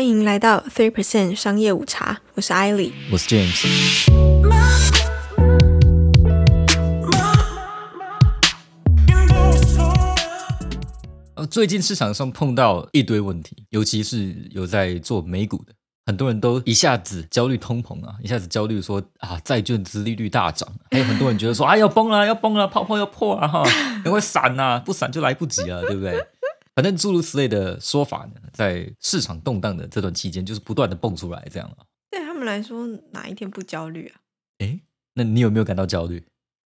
欢迎来到 Three Percent 商业午茶，我是艾莉。我是 James。呃，最近市场上碰到一堆问题，尤其是有在做美股的，很多人都一下子焦虑通膨啊，一下子焦虑说啊债券资利率大涨，还有很多人觉得说啊要崩了要崩了，泡泡要破了哈，赶快闪呐、不闪就来不及了，对不对？反正诸如此类的说法呢，在市场动荡的这段期间，就是不断的蹦出来这样了。对他们来说，哪一天不焦虑啊？诶，那你有没有感到焦虑？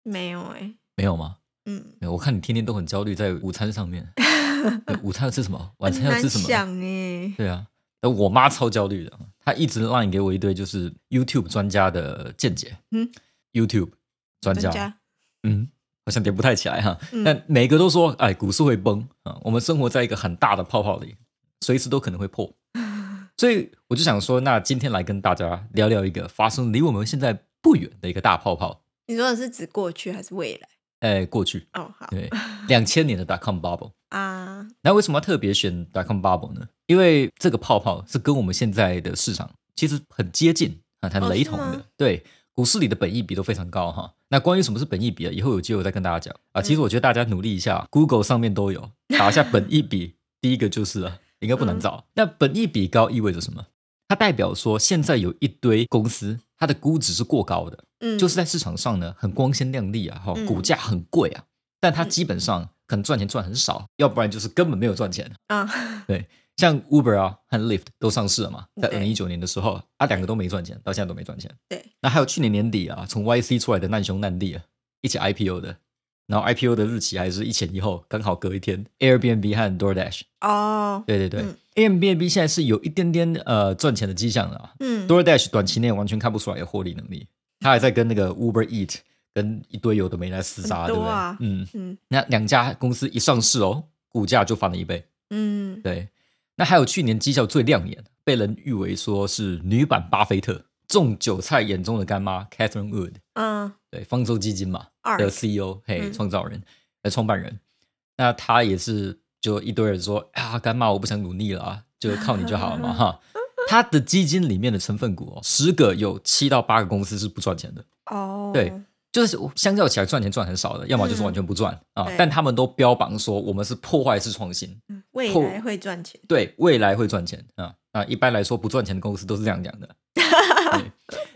没有哎、没有吗？嗯，我看你天天都很焦虑在午餐上面。午餐要吃什么？晚餐要吃什么？想哎、对啊，但我妈超焦虑的，她一直让你给我一堆就是 YouTube 专家的见解。嗯，YouTube 专家，嗯，好像点不太起来哈。嗯但每个都说，哎，股市会崩啊，我们生活在一个很大的泡泡里，随时都可能会破。所以我就想说，那今天来跟大家聊聊一个发生离我们现在不远的一个大泡泡。你说的是指过去还是未来？哎，过去哦，好对两千年的 dot com bubble。啊，那为什么要特别选 dot com bubble 呢？因为这个泡泡是跟我们现在的市场其实很接近啊，很哦雷同的。对，股市里的本益比都非常高哈。那关于什么是本益比啊，以后有机会再跟大家讲啊。嗯其实我觉得大家努力一下，Google 上面都有，打一下本益比，第一个就是了，应该不难嗯找。那本益比高意味着什么？它代表说现在有一堆公司，它的估值是过高的，嗯，就是在市场上呢很光鲜亮丽啊，哈、嗯股价很贵啊，但它基本上可能赚钱赚很少，要不然就是根本没有赚钱。啊，对，像 Uber 啊和 Lyft 都上市了嘛，在二对零一九年的时候，啊两个都没赚钱，到现在都没赚钱。对，那还有去年年底啊，从 YC 出来的难兄难弟啊，一起 IPO 的，然后 IPO 的日期还是一前一后，刚好隔一天。Airbnb 和 DoorDash，哦，对对对、嗯 a i r b n b 现在是有一点点呃赚钱的迹象了啊。嗯，DoorDash 短期内完全看不出来有获利能力，他还在跟那个 Uber Eat 跟一堆有的没来厮杀，很对不对？嗯，嗯那两家公司一上市哦，股价就翻了一倍。嗯，对，那还有去年绩效最亮眼，被人誉为说是女版巴菲特，种韭菜眼中的干妈 Catherine Wood，嗯，对，方舟基金嘛二的 CEO，嘿，嗯。创造人，呃，创办人。那他也是，就一堆人说啊，干妈我不想努力了啊，就靠你就好了嘛哈。他的基金里面的成分股哦，十个有七到八个公司是不赚钱的，哦，对就是相较起来赚钱赚很少的，要么就是完全不赚、啊对。但他们都标榜说我们是破坏式创新，嗯未后来会赚钱，对，未来会赚钱啊啊！一般来说，不赚钱的公司都是这样讲的。对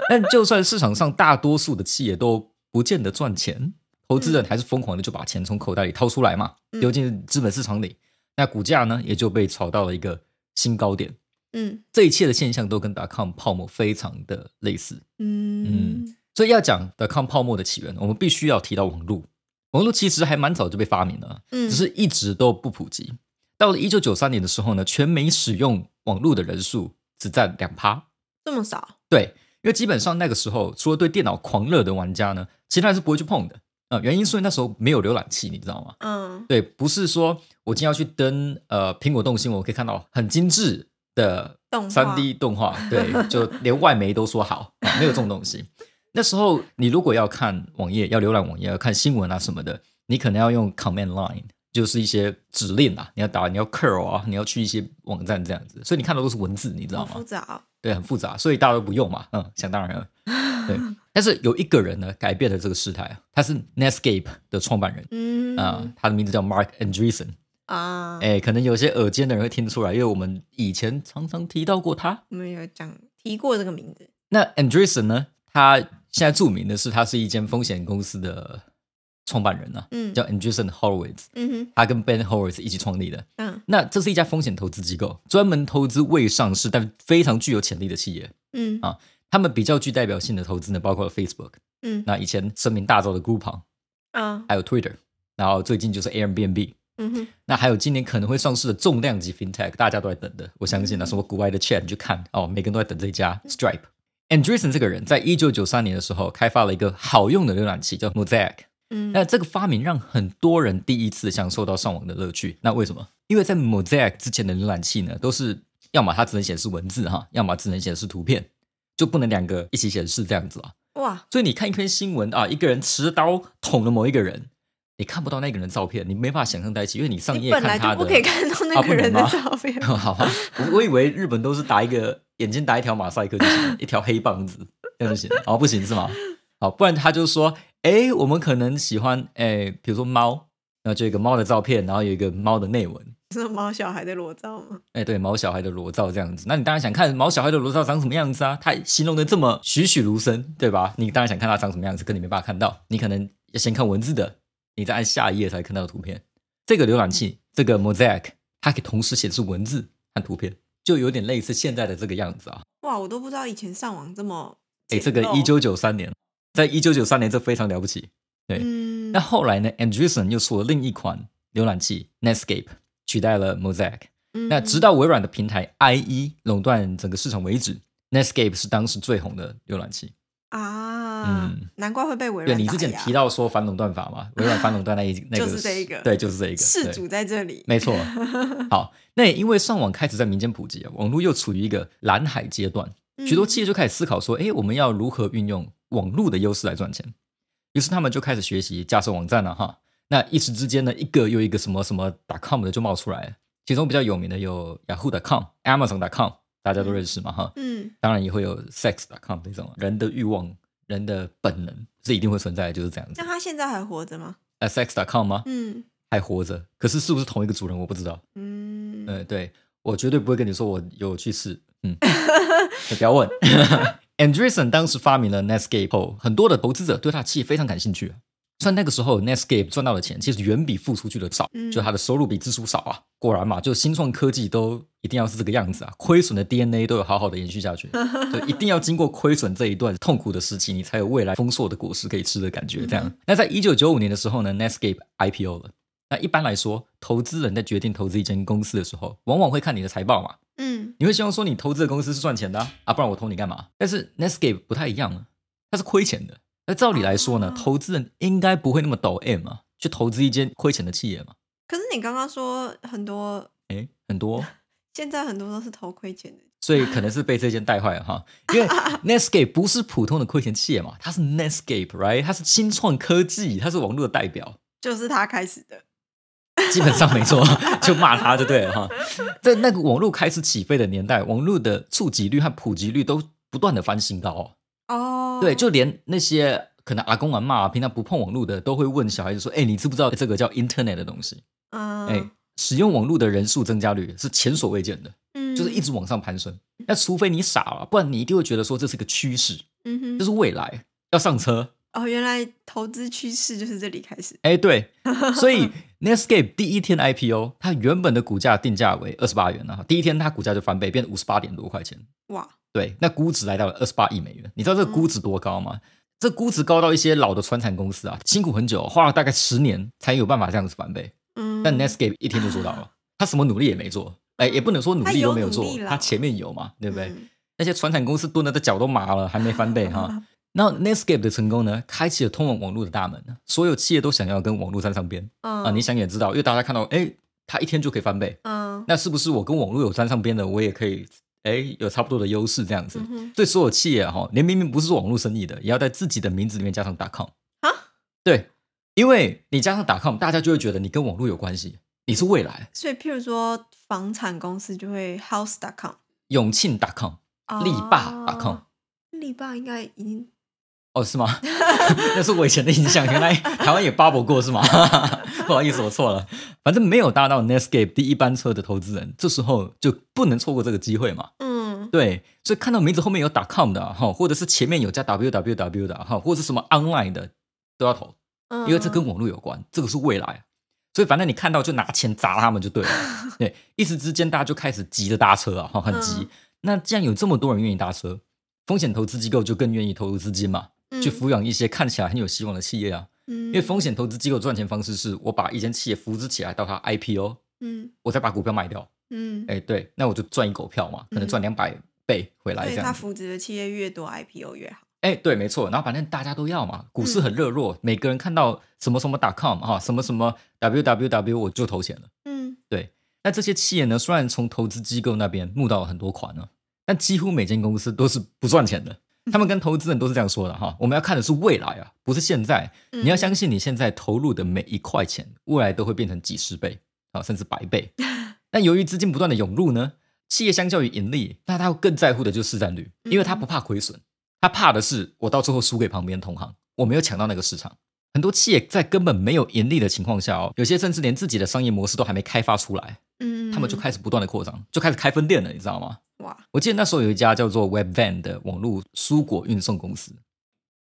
但就算市场上大多数的企业都不见得赚钱，投资人还是疯狂的就把钱从口袋里掏出来嘛，嗯丢进资本市场里，那股价呢也就被炒到了一个新高点。嗯这一切的现象都跟 dot com 泡沫非常的类似，嗯所以要讲 dot com 泡沫的起源，我们必须要提到网络。网络其实还蛮早就被发明了，嗯，只是一直都不普及。到了一九九三年的时候呢，全美使用网络的人数只占两趴。这么少，对，因为基本上那个时候，除了对电脑狂热的玩家呢，其他人是不会去碰的。啊、原因是因为那时候没有浏览器，你知道吗？嗯对，不是说我今天要去登呃苹果动新闻，我可以看到很精致的三 D 动画，对，就连外媒都说好，啊没有这种东西。那时候你如果要看网页，要浏览网页，要看新闻啊什么的，你可能要用 command line，就是一些指令啊，你要打，你要 curl 啊，你要去一些网站这样子，所以你看到都是文字，你知道吗好复？杂哦，对，很复杂，所以大家都不用嘛，嗯，想当然了。对，但是有一个人呢，改变了这个事态啊，他是 Netscape 的创办人嗯啊、他的名字叫 Mark Andreessen。啊，哎，可能有些耳尖的人会听出来，因为我们以前常常提到过他。我们有讲提过这个名字，那 Andreessen 呢，他现在著名的是，他是一间风险公司的创办人啊，嗯。叫 Andreessen Horowitz，嗯哼。他跟 Ben Horowitz 一起创立的。嗯。那这是一家风险投资机构，专门投资未上市但非常具有潜力的企业。嗯。啊他们比较具代表性的投资呢，包括了 Facebook，嗯。那以前声名大噪的 Groupon，啊。还有 Twitter，然后最近就是 Airbnb，嗯哼。那还有今年可能会上市的重量级 FinTech，大家都在等的。我相信啊，什么国外的 Chat 你去看哦，每个人都在等这一家 Stripe。Andreessen 这个人在一九九三年的时候开发了一个好用的浏览器，叫 Mosaic。嗯那这个发明让很多人第一次享受到上网的乐趣。那为什么？因为在 Mosaic 之前的浏览器呢，都是要么它只能显示文字哈，要么只能显示图片，就不能两个一起显示这样子啊。哇所以你看一篇新闻啊，一个人持刀捅了某一个人，你看不到那个人的照片，你没法想象在一起，因为你上你页本来就看他的。不可以看到那个人的照片。好吧，我我以为日本都是打一个眼睛打一条马赛克就行了，一条黑棒子这样就行了。哦，不行是吗？好，不然他就说，哎，我们可能喜欢，哎，比如说猫，然后就一个猫的照片，然后有一个猫的内文。是猫小孩的裸照吗？哎，对，猫小孩的裸照这样子，那你当然想看猫小孩的裸照长什么样子啊？他形容的这么栩栩如生，对吧？你当然想看他长什么样子，可你没办法看到，你可能要先看文字的，你再按下一页才看到图片。这个浏览器，这个 Mosaic，它可以同时显示文字和图片，就有点类似现在的这个样子啊。哇，我都不知道以前上网这么哎，这个一九九三年，在一九九三年这非常了不起。对，嗯那后来呢，Andreessen 又出了另一款浏览器 Netscape，取代了 Mosaic。那直到到微软的平台 IE 垄断整个市场为止，Netscape 是当时最红的浏览器。啊，嗯。难怪会被微对软你之前提到说反垄断法嘛，微软反垄断那一那个就是这一个。对，就是这一个对事主在这里，没错。好，那也因为上网开始在民间普及啊，网络又处于一个蓝海阶段，许多企业就开始思考说，哎，我们要如何运用网络的优势来赚钱？于是他们就开始学习架设网站了哈。那一时之间呢，一个又一个什么什么 .com 的就冒出来。了，其中比较有名的有 Yahoo.com、Amazon.com，大家都认识嘛哈。嗯。当然也会有 Sex.com 这种人的欲望、人的本能是一定会存在的，就是这样子那。他现在还活着吗？呃，Sex.com 吗？嗯还活着，可是是不是同一个主人我不知道。嗯，呃，对我绝对不会跟你说我有去试，嗯，你不要问。Andreessen 当时发明了 Netscape 后，很多的投资者对他的企业非常感兴趣。虽然那个时候 Netscape 赚到的钱其实远比付出去的少，嗯就他的收入比支出少啊。果然嘛，就新创科技都一定要是这个样子啊，亏损的 DNA 都有好好的延续下去，就一定要经过亏损这一段痛苦的时期，你才有未来丰硕的果实可以吃的感觉。这样，那在一九九五年的时候呢，Netscape IPO 了。那一般来说，投资人在决定投资一间公司的时候，往往会看你的财报嘛。嗯你会希望说你投资的公司是赚钱的啊，啊不然我投你干嘛？但是 Netscape 不太一样啊，它是亏钱的。那照理来说呢，哦投资人应该不会那么抖 M 啊，去投资一间亏钱的企业嘛。可是你刚刚说很多，诶，很多，现在很多都是投亏钱的，所以可能是被这件带坏了哈。因为 Netscape 不是普通的亏钱企业嘛，它是 Netscape，right？它是新创科技，它是网络的代表。就是它开始的。基本上没错，就骂他就对了哈。在那个网络开始起飞的年代，网络的触及率和普及率都不断的翻新高哦。哦，对，就连那些可能阿公阿妈平常不碰网络的，都会问小孩子说：“哎，你知不知道这个叫 Internet 的东西？嗯，哎，使用网络的人数增加率是前所未见的，嗯，就是一直往上攀升。那除非你傻了，不然你一定会觉得说这是个趋势，嗯哼这是未来要上车。哦，原来投资趋势就是这里开始。哎，对，所以 Netscape 第一天 IPO，它原本的股价定价为二十八元啊，第一天它股价就翻倍，变五十八点多块钱。哇，对，那估值来到了二十八亿美元。你知道这个估值多高吗？这估值高到一些老的传产公司啊，辛苦很久，花了大概十年才有办法这样子翻倍。嗯，但 Netscape 一天就做到了，他什么努力也没做，哎，也不能说努力都没有做他前面有嘛，对不对？嗯那些传产公司蹲的的脚都麻了，还没翻倍哈。那 Netscape 的成功呢，开启了通往网络的大门，所有企业都想要跟网络沾上边嗯啊。你想也知道，因为大家看到，哎，他一天就可以翻倍，嗯那是不是我跟网络有沾上边的，我也可以哎有差不多的优势这样子？嗯所以所有企业哈，连明明不是做网络生意的，也要在自己的名字里面加上 .com 啊？对，因为你加上 .com，大家就会觉得你跟网络有关系，你是未来。所以譬如说房产公司就会 house.com，永庆 .com 力霸 .com 力霸应该已经哦，是吗？那是我以前的印象，原来台湾也 bubble 过是吗？不好意思，我错了。反正没有搭到 Netscape 第一班车的投资人，这时候就不能错过这个机会嘛。嗯对，所以看到名字后面有 .com 的啊哈，或者是前面有加 www 的啊哈，或者是什么 online 的都要投，嗯，因为这跟网络有关，这个是未来。所以反正你看到就拿钱砸他们就对了。对，一时之间大家就开始急着搭车啊，哈，很急。嗯那既然有这么多人愿意搭车，风险投资机构就更愿意投入资金嘛，去抚养一些看起来很有希望的企业啊。因因为风险投资机构赚钱方式是我把一间企业扶植起来到它 IPO，嗯我再把股票卖掉。嗯，哎，对，那我就赚一狗票嘛，可能赚两百倍回来所以这样子。他扶植的企业越多，IPO 越好。哎，对，没错。然后反正大家都要嘛，股市很热络，每个人看到什么什么 .com 哈，什么什么 www 我就投钱了。嗯对，那这些企业呢，虽然从投资机构那边募到了很多款呢，但几乎每间公司都是不赚钱的。他们跟投资人都是这样说的哈。我们要看的是未来啊，不是现在。你要相信你现在投入的每一块钱，未来都会变成几十倍啊，甚至百倍。但由于资金不断的涌入呢，企业相较于盈利，那他更在乎的就是市占率，因为他不怕亏损，他怕的是我到最后输给旁边同行，我没有抢到那个市场。很多企业在根本没有盈利的情况下哦，有些甚至连自己的商业模式都还没开发出来，嗯，他们就开始不断的扩张，就开始开分店了，你知道吗？哇，我记得那时候有一家叫做 Webvan 的网络蔬果运送公司，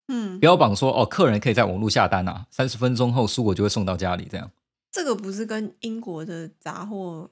嗯，标榜说哦，客人可以在网络下单啊，三十分钟后蔬果就会送到家里，这样。这个不是跟英国的杂货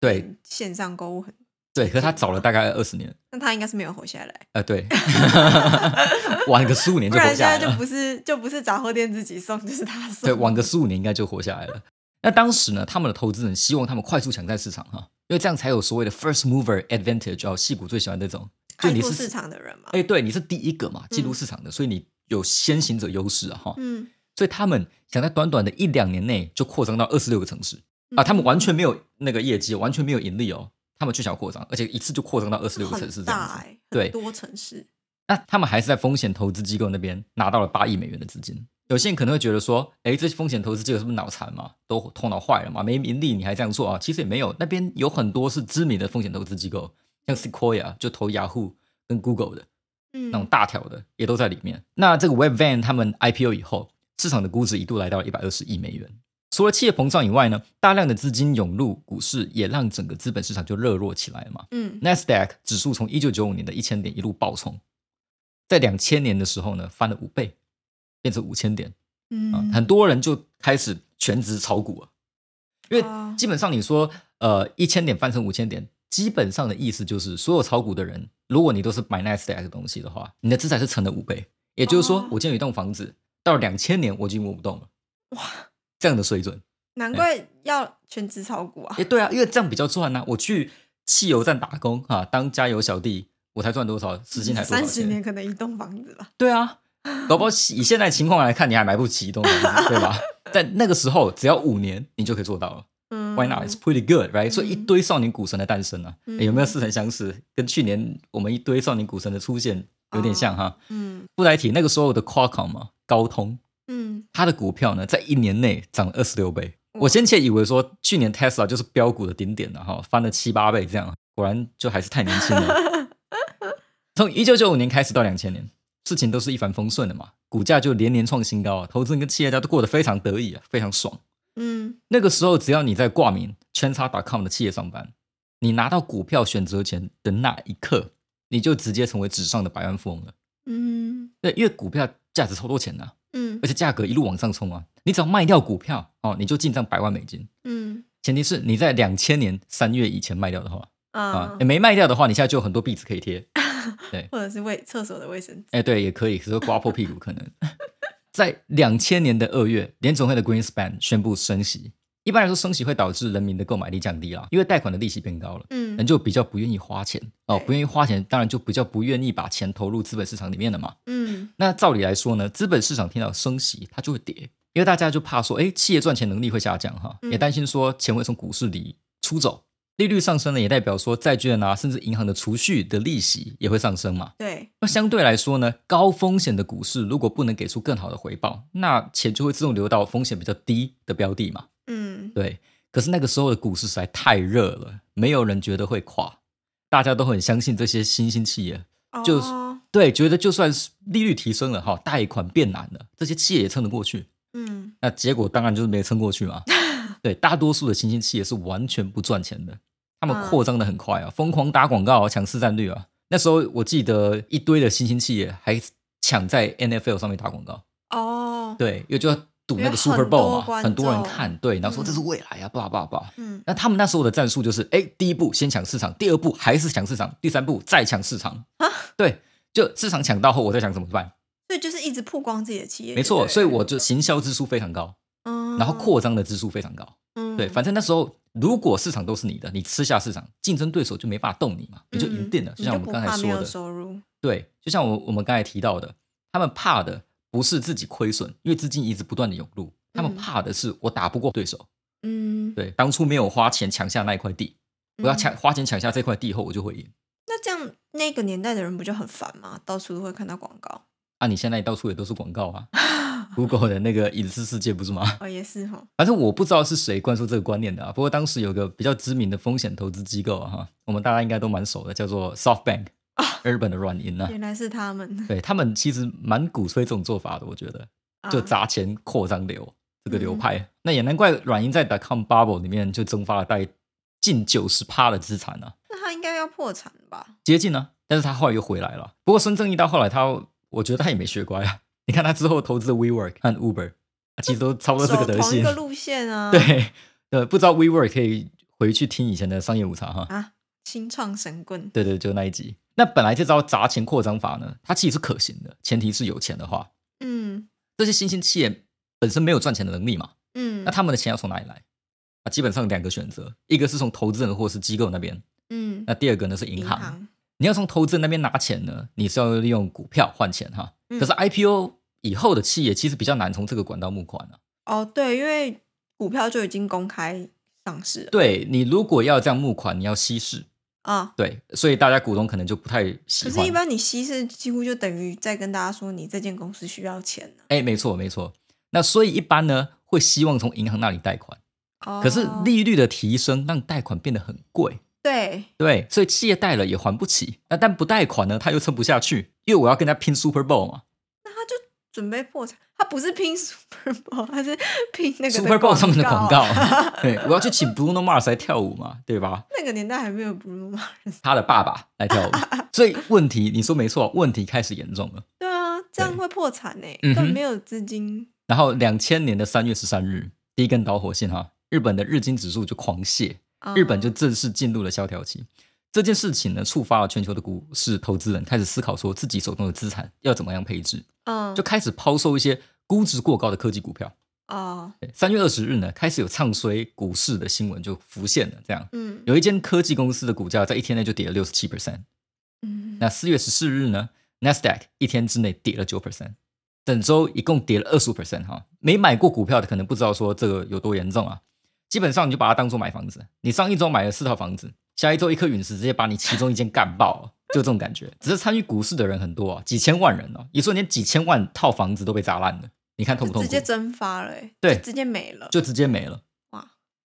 对线上购物很，对，可是他早了大概二十年，那他应该是没有活下来，呃，对 晚个十五年不就活然现在就下来了。不是就不是杂货店自己送，就是他送，对，晚个十五年应该就活下来了。那当时呢，他们的投资人希望他们快速抢占市场哈，因为这样才有所谓的 first mover advantage 哦，戏骨最喜欢这种，就你是市场的人嘛，哎，对，你是第一个嘛，进入市场的，所以你有先行者优势啊哈。嗯，所以他们想在短短的一两年内就扩张到二十六个城市啊，他们完全没有那个业绩，完全没有盈利哦，他们就想要扩张，而且一次就扩张到二十六个城市很这样子。对多城市，那他们还是在风险投资机构那边拿到了八亿美元的资金。有些人可能会觉得说，哎，这些风险投资机构是不是脑残嘛？都头脑坏了嘛？没盈利你还这样做啊？其实也没有，那边有很多是知名的风险投资机构，像 Sequoia 就投 Yahoo 跟 Google 的嗯，那种大条的也都在里面。那这个 Webvan 他们 IPO 以后，市场的估值一度来到了一百二十亿美元。除了企业膨胀以外呢，大量的资金涌入股市，也让整个资本市场就热络起来了嘛。嗯。NASDAQ 指数从一九九五年的一千点一路暴冲，在两千年的时候呢，翻了五倍，变成五千点啊、嗯，很多人就开始全职炒股了，因为哦。基本上你说呃一千点翻成五千点，基本上的意思就是所有炒股的人，如果你都是买 NASDAQ 的东西的话，你的资产是乘了五倍，也就是说，哦。我今天有一栋房子，到了两千年我已经摸不动了，哇，这样的水准。难怪要全职炒股啊，哎，对啊，因为这样比较赚呐、我去汽油站打工啊、当加油小弟，我才赚多少？时薪才多少？三十年可能一栋房子吧，对啊，搞不好 以现在情况来看，你还买不起一栋房子，对吧？但那个时候只要五年，你就可以做到了。嗯 Why not? It's pretty good, right？、嗯所以一堆少年股神的诞生啊，有没有似曾相识？跟去年我们一堆少年股神的出现有点像哈。嗯布莱提那个时候的 Qualcomm 嘛，高通，嗯，它的股票呢，在一年内涨了二十六倍。我先前以为说去年 Tesla 就是标股的顶点了哈，翻了七八倍这样，果然就还是太年轻了。从一九九五年开始到两千年，事情都是一帆风顺的嘛，股价就连年创新高啊，投资人跟企业家都过得非常得意啊，非常爽。嗯那个时候，只要你在挂名圈叉 .com 的企业上班，你拿到股票选择权的那一刻，你就直接成为纸上的百万富翁了。嗯对，因为股票价值超多钱的啊、嗯而且价格一路往上冲啊！你只要卖掉股票哦，你就进账百万美金。嗯前提是你在两千年三月以前卖掉的话啊没卖掉的话，你现在就有很多壁纸可以贴。对或者是卫厕所的卫生纸，哎，对，也可以，只是刮破屁股可能。在两千年的二月，联总会的 Greenspan 宣布升息。一般来说，升息会导致人民的购买力降低啦，因为贷款的利息变高了，嗯人就比较不愿意花钱哦，不愿意花钱，当然就比较不愿意把钱投入资本市场里面了嘛。嗯那照理来说呢，资本市场听到升息，它就会跌，因为大家就怕说，哎，企业赚钱能力会下降哈，嗯也担心说钱会从股市里出走，利率上升呢，也代表说债券啊，甚至银行的储蓄的利息也会上升嘛。对，那相对来说呢，高风险的股市如果不能给出更好的回报，那钱就会自动流到风险比较低的标的嘛。嗯对，可是那个时候的股市实在太热了，没有人觉得会垮，大家都很相信这些新兴企业。就是哦对，觉得就算是利率提升了哈，贷款变难了，这些企业也撑得过去。嗯那结果当然就是没撑过去嘛。对，大多数的新兴企业是完全不赚钱的，他们嗯扩张的很快啊，疯狂打广告啊，抢市占率啊。那时候我记得一堆的新兴企业还抢在 NFL 上面打广告，哦，对，因为就要赌那个 Super Bowl 嘛，观很多人看，对，然后说嗯这是未来啊，叭叭叭。嗯那他们那时候的战术就是，哎，第一步先抢市场，第二步还是抢市场，第三步再抢市场。啊对，就市场抢到后，我在想怎么办。所以就是一直曝光自己的企业，没错，所以我就行销支出非常高，嗯，然后扩张的支出非常高。嗯对，反正那时候如果市场都是你的，你吃下市场，竞争对手就没办法动你嘛，你就赢定了。嗯就像我们刚才说的，收入，对，就像我我们刚才提到的，他们怕的不是自己亏损，因为资金一直不断的涌入，他们嗯怕的是我打不过对手。嗯，对，当初没有花钱抢下那一块地，我要抢花钱抢下这块地后，我就会赢。那那这样那个年代的人不就很烦吗？到处都会看到广告。啊，你现在到处也都是广告啊，Google 的那个隐私世界不是吗？哦，也是哈。反正我不知道是谁灌输这个观念的啊。不过当时有个比较知名的风险投资机构啊，哈，我们大家应该都蛮熟的，叫做 SoftBank，日本的软银啊。原来是他们。对他们其实蛮鼓吹这种做法的，我觉得就砸钱扩张流这个流派。那也难怪软银在 dotcom bubble 里面就蒸发了大概近九十趴的资产呢。那他应该要破产吧？接近呢，但是他后来又回来了。不过孙正义到后来他。我觉得他也没学乖啊！你看他之后投资的 WeWork 和 Uber，其实都差不多这个德行。同一个路线啊。对，呃，不知道 WeWork 可以回去听以前的商业午茶哈。啊，新创神棍。对对，就那一集。那本来这招砸钱扩张法呢，它其实是可行的，前提是有钱的话。嗯。这些新兴企业本身没有赚钱的能力嘛。嗯。那他们的钱要从哪里来？啊，基本上两个选择，一个是从投资人或是机构那边。嗯。那第二个呢是银行。你要从投资人那边拿钱呢，你是要利用股票换钱哈。可是 IPO 以后的企业其实比较难从这个管道募款了。哦，对，因为股票就已经公开上市了。对你如果要这样募款，你要稀释啊。对，所以大家股东可能就不太喜欢。可是，一般你稀释几乎就等于在跟大家说，你这间公司需要钱哎，没错，没错。那所以一般呢，会希望从银行那里贷款。哦。可是利率的提升让贷款变得很贵。对对，所以企业贷了也还不起，那但不贷款呢，他又撑不下去，因为我要跟他拼 Super Bowl 嘛。准备破产，他不是拼 Super Bowl，他是拼那个 Super Bowl 上面的广告。对，我要去请 Bruno Mars 来跳舞嘛，对吧？那个年代还没有 Bruno Mars，他的爸爸来跳舞，所以问题你说没错，问题开始严重了。对啊，这样会破产呢，根本没有资金。然后两千年的三月十三日，第一根导火线哈，日本的日经指数就狂泻。日本就正式进入了萧条期，这件事情呢，触发了全球的股市投资人开始思考，说自己手中的资产要怎么样配置，嗯，就开始抛售一些估值过高的科技股票。哦，三月二十日呢，开始有唱衰股市的新闻就浮现了，这样，嗯，有一间科技公司的股价在一天内就跌了六十七 percent，嗯，那四月十四日呢，Nasdaq 一天之内跌了九 percent，整周一共跌了二十五 percent，哈，没买过股票的可能不知道说这个有多严重啊。基本上你就把它当做买房子，你上一周买了四套房子，下一周一颗陨石直接把你其中一间干爆，就这种感觉。只是参与股市的人很多啊，几千万人哦，一瞬间几千万套房子都被砸烂了，你看痛不痛？直接蒸发了，对，直接没了，就直接没了。哇！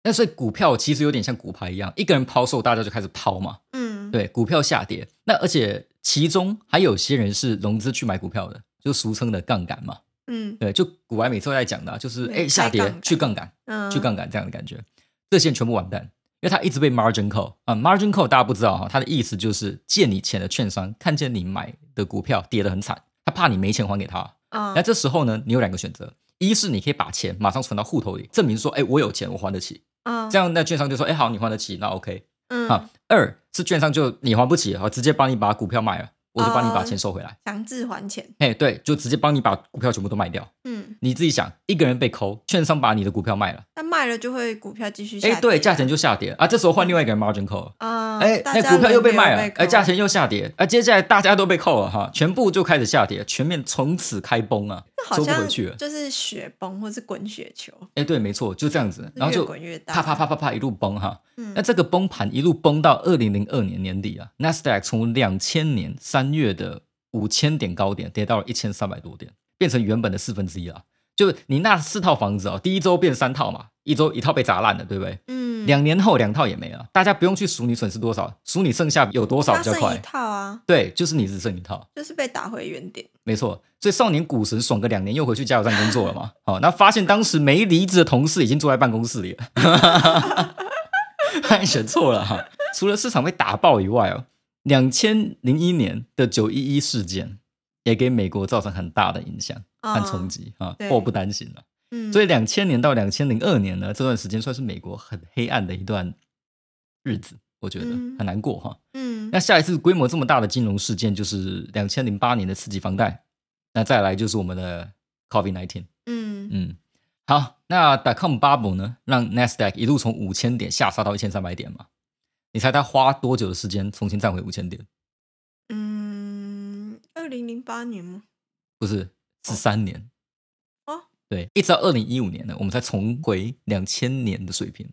那所以股票其实有点像股牌一样，一个人抛售，大家就开始抛嘛。嗯，对，股票下跌，那而且其中还有些人是融资去买股票的，就俗称的杠杆嘛。嗯，对，就股外每次都在讲的，就是哎下跌去杠杆，去杠杆这样的感觉，这些人全部完蛋，因为他一直被 margin call 啊，margin call 大家不知道哈，他的意思就是借你钱的券商看见你买的股票跌得很惨，他怕你没钱还给他，那这时候呢，你有两个选择，一是你可以把钱马上存到户头里，证明说哎我有钱我还得起，这样那券商就说哎好你还得起那 OK，嗯，啊，二是券商就你还不起好直接帮你把股票卖了。我就帮你把钱收回来，强制还钱。哎，对，就直接帮你把股票全部都卖掉。嗯，你自己想，一个人被抠，券商把你的股票卖了，那卖了就会股票继续下跌。哎，对，价钱就下跌啊。这时候换另外一个人 margin 扣啊，哎，那股票又被卖了，哎，价钱又下跌，哎，接下来大家都被扣了哈，全部就开始下跌，全面从此开崩啊，收不回去了，就是雪崩或是滚雪球。哎，对，没错，就这样子，然后就滚越大，啪啪啪啪啪一路崩哈。嗯那这个崩盘一路崩到二零零二年年底啊，Nasdaq 从两千年三月的五千点高点跌到了一千三百多点，变成原本的四分之一了。就你那四套房子哦，第一周变三套嘛，一周一套被砸烂了，对不对？嗯。两年后两套也没了，大家不用去数你损失多少，数你剩下有多少比较快。一套啊。对，就是你只剩一套，就是被打回原点。没错，所以少年股神爽个两年，又回去加油站工作了嘛。好，那发现当时没离职的同事已经坐在办公室里了，选错了哈。除了市场被打爆以外哦。两千零一年的九一一事件也给美国造成很大的影响和冲击啊，祸不单行了。嗯，所以两千年到两千零二年呢，这段时间算是美国很黑暗的一段日子，我觉得很难过哈。嗯，那下一次规模这么大的金融事件就是两千零八年的刺激房贷，那再来就是我们的 Covid nineteen。嗯嗯，好，那 dot com bubble 呢，让 Nasdaq 一路从五千点下杀到一千三百点嘛。你猜他花多久的时间重新站回五千点？嗯，二零零八年吗？不是，十三年。哦，对，一直到二零一五年呢，我们才重回两千年的水平。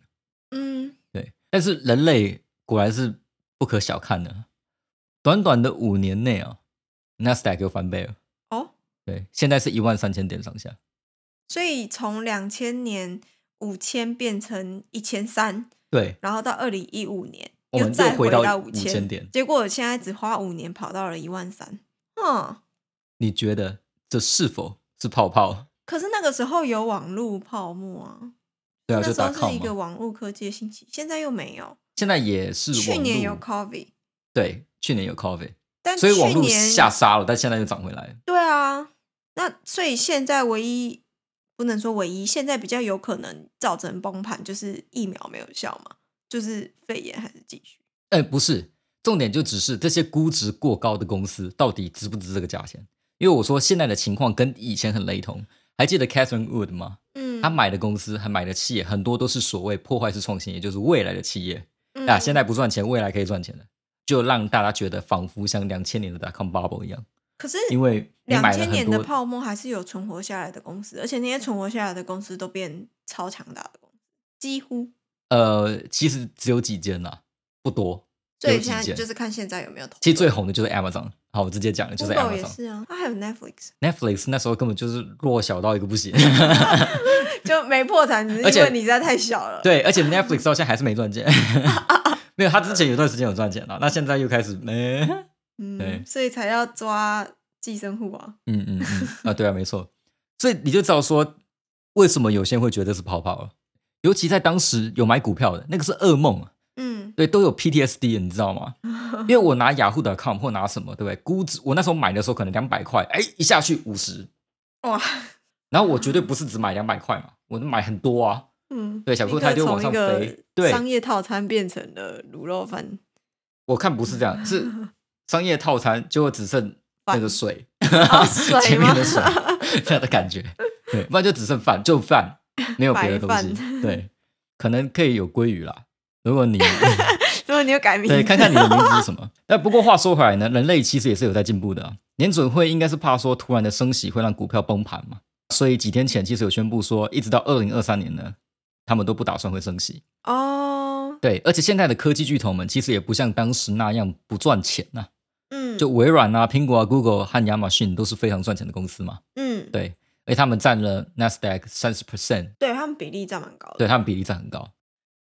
嗯，对。但是人类果然是不可小看的。短短的五年内啊，n s d a q 又翻倍了。哦，对，现在是一万三千点上下。所以从两千年五千变成一千三，对，然后到二零一五年我们再回到五千点结果现在只花五年跑到了一万三。嗯，你觉得这是否是泡泡？可是那个时候有网络泡沫啊，对啊，那时候是一个。网络科技的兴起，现在又没有。现在也是去年有 COVID，对，去年有 COVID，但所以网络下杀了，但现在又涨回来了。对啊，那所以现在唯一不能说唯一，现在比较有可能造成崩盘，就是疫苗没有效嘛，就是肺炎还是继续。哎，不是，重点就只是这些估值过高的公司到底值不值这个价钱？因为我说现在的情况跟以前很雷同。还记得 Catherine Wood 吗？嗯，他买的公司还买的企业很多都是所谓破坏式创新，也就是未来的企业嗯啊，现在不赚钱，未来可以赚钱的，就让大家觉得仿佛像两千年的 dot com bubble 一样，可是因为两千年，的泡沫还是有存活下来的公司，而且那些存活下来的公司都变超强大的公司，几乎。呃，其实只有几间啦，不多，只所。以现在就是看现在有没有投。其实最红的就是 Amazon，好，我直接讲了，就是 Amazon 也。是啊，它还有 Netflix，Netflix 那时候根本就是弱小到一个不行，就没破产，只是因为你实在太小了。对，而且 Netflix 到现在还是没赚钱，没有，他之前有段时间有赚钱了，那现在又开始没，对。嗯，所以才要抓寄生户啊。嗯嗯嗯，啊，对啊，没错，所以你就知道说，为什么有些人会觉得是泡泡了，尤其在当时有买股票的那个是噩梦啊，嗯，对，都有 PTSD，你知道吗？因为我拿雅虎 .com 或拿什么，对不对？估值我那时候买的时候可能两百块，哎，一下去五十，哇，然后我绝对不是只买两百块嘛，我买很多啊，嗯，对小一个库它就往上飞对。商业套餐变成了卤肉饭，我看不是这样，是商业套餐，结果只剩那个水，哦水前面的水 吗这样的感觉，对，不然就只剩饭，就饭，没有别的东西。对，可能可以有鲑鱼啦。如果你如果你有改名字，对看看你的名字是什么，但不过话说回来呢，人类其实也是有在进步的、啊。联准会应该是怕说突然的升息会让股票崩盘嘛，所以几天前其实有宣布说，一直到二零二三年呢，他们都不打算会升息。哦，对，而且现在的科技巨头们其实也不像当时那样不赚钱呐、嗯，就微软啊、苹果啊、Google 和亚马逊都是非常赚钱的公司嘛。嗯，对，而且他们占了 NASDAQ 三十 percent，对他们比例占蛮高的，对他们比例占很高。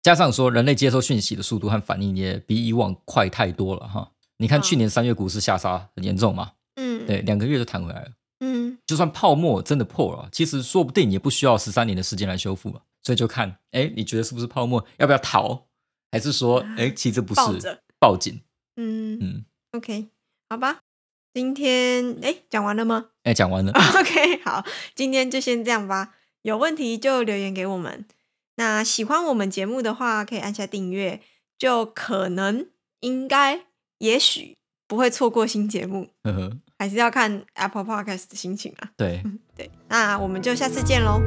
加上说，人类接收讯息的速度和反应也比以往快太多了哈。你看嗯去年三月股市下杀很严重嘛，嗯，对，两个月就弹回来了。嗯，就算泡沫真的破了，其实说不定也不需要十三年的时间来修复嘛。所以就看，哎，你觉得是不是泡沫？要不要逃？还是说，哎，其实不是报警？嗯嗯，，OK，好吧，今天哎讲完了吗哎，讲完了。？OK，好，今天就先这样吧。有问题就留言给我们。那喜欢我们节目的话，可以按下订阅，就可能、应该、也许不会错过新节目。呵呵，还是要看 Apple Podcast 的心情啊。对。对，那我们就下次见喽。